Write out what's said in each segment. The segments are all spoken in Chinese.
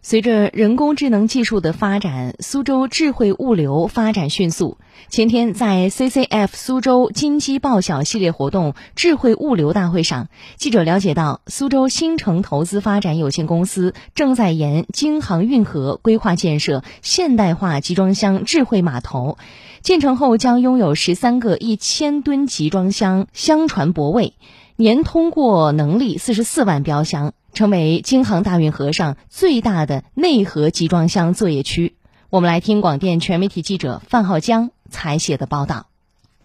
随着人工智能技术的发展，苏州智慧物流发展迅速。前天，在 CCF 苏州金鸡报晓系列活动智慧物流大会上，记者了解到，苏州新城投资发展有限公司正在沿京杭运河规划建设现代化集装箱智慧码头，建成后将拥有十三个一千吨集装箱箱船泊位，年通过能力四十四万标箱。成为京杭大运河上最大的内河集装箱作业区。我们来听广电全媒体记者范浩江采写的报道。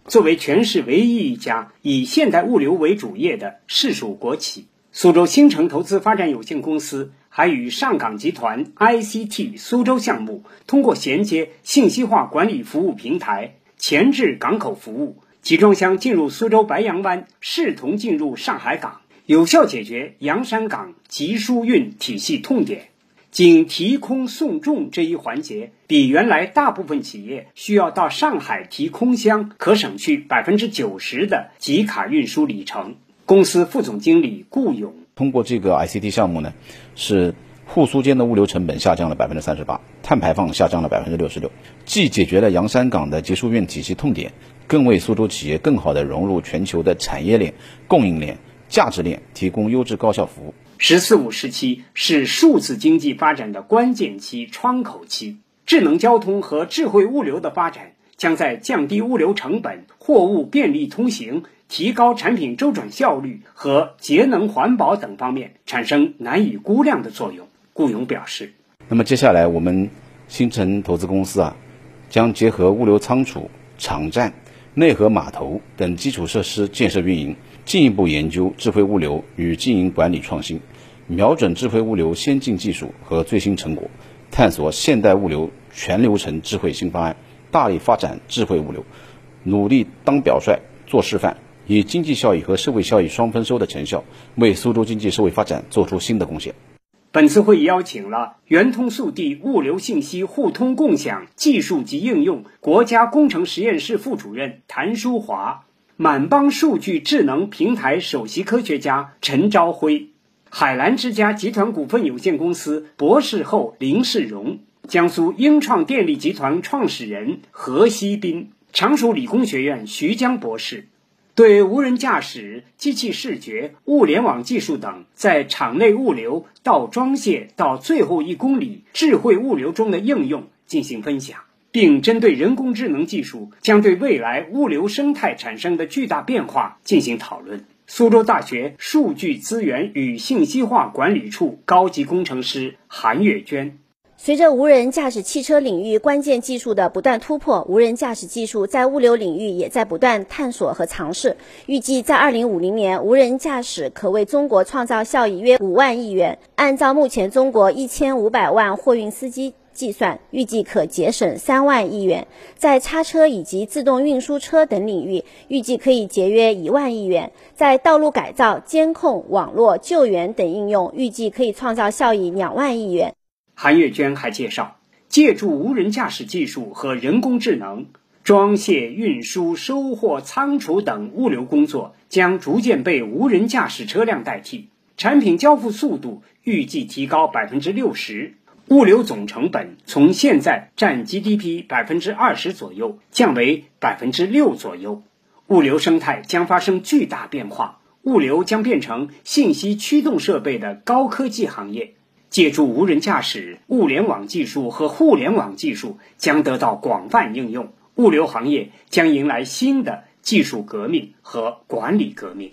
作为全市唯一一家以现代物流为主业的市属国企，苏州新城投资发展有限公司还与上港集团 ICT 苏州项目通过衔接信息化管理服务平台、前置港口服务，集装箱进入苏州白杨湾，视同进入上海港。有效解决洋山港集疏运体系痛点，仅提空送重这一环节，比原来大部分企业需要到上海提空箱，可省去百分之九十的集卡运输里程。公司副总经理顾勇通过这个 ICT 项目呢，是沪苏间的物流成本下降了百分之三十八，碳排放下降了百分之六十六，既解决了洋山港的集疏运体系痛点，更为苏州企业更好地融入全球的产业链、供应链。价值链提供优质高效服务。“十四五”时期是数字经济发展的关键期、窗口期。智能交通和智慧物流的发展，将在降低物流成本、货物便利通行、提高产品周转效率和节能环保等方面产生难以估量的作用。顾勇表示：“那么接下来，我们新城投资公司啊，将结合物流仓储、场站、内河码头等基础设施建设运营。”进一步研究智慧物流与经营管理创新，瞄准智慧物流先进技术和最新成果，探索现代物流全流程智慧新方案，大力发展智慧物流，努力当表率做示范，以经济效益和社会效益双丰收的成效，为苏州经济社会发展做出新的贡献。本次会议邀请了圆通速递物流信息互通共享技术及应用国家工程实验室副主任谭淑华。满帮数据智能平台首席科学家陈朝辉，海澜之家集团股份有限公司博士后林世荣，江苏英创电力集团创始人何锡斌，常熟理工学院徐江博士，对无人驾驶、机器视觉、物联网技术等在场内物流到装卸到最后一公里智慧物流中的应用进行分享。并针对人工智能技术将对未来物流生态产生的巨大变化进行讨论。苏州大学数据资源与信息化管理处高级工程师韩月娟：随着无人驾驶汽车领域关键技术的不断突破，无人驾驶技术在物流领域也在不断探索和尝试。预计在二零五零年，无人驾驶可为中国创造效益约五万亿元。按照目前中国一千五百万货运司机。计算预计可节省三万亿元，在叉车以及自动运输车等领域，预计可以节约一万亿元；在道路改造、监控、网络救援等应用，预计可以创造效益两万亿元。韩月娟还介绍，借助无人驾驶技术和人工智能，装卸、运输、收货、仓储等物流工作将逐渐被无人驾驶车辆代替，产品交付速度预计提高百分之六十。物流总成本从现在占 GDP 百分之二十左右降为百分之六左右，物流生态将发生巨大变化，物流将变成信息驱动设备的高科技行业。借助无人驾驶、物联网技术和互联网技术将得到广泛应用，物流行业将迎来新的技术革命和管理革命。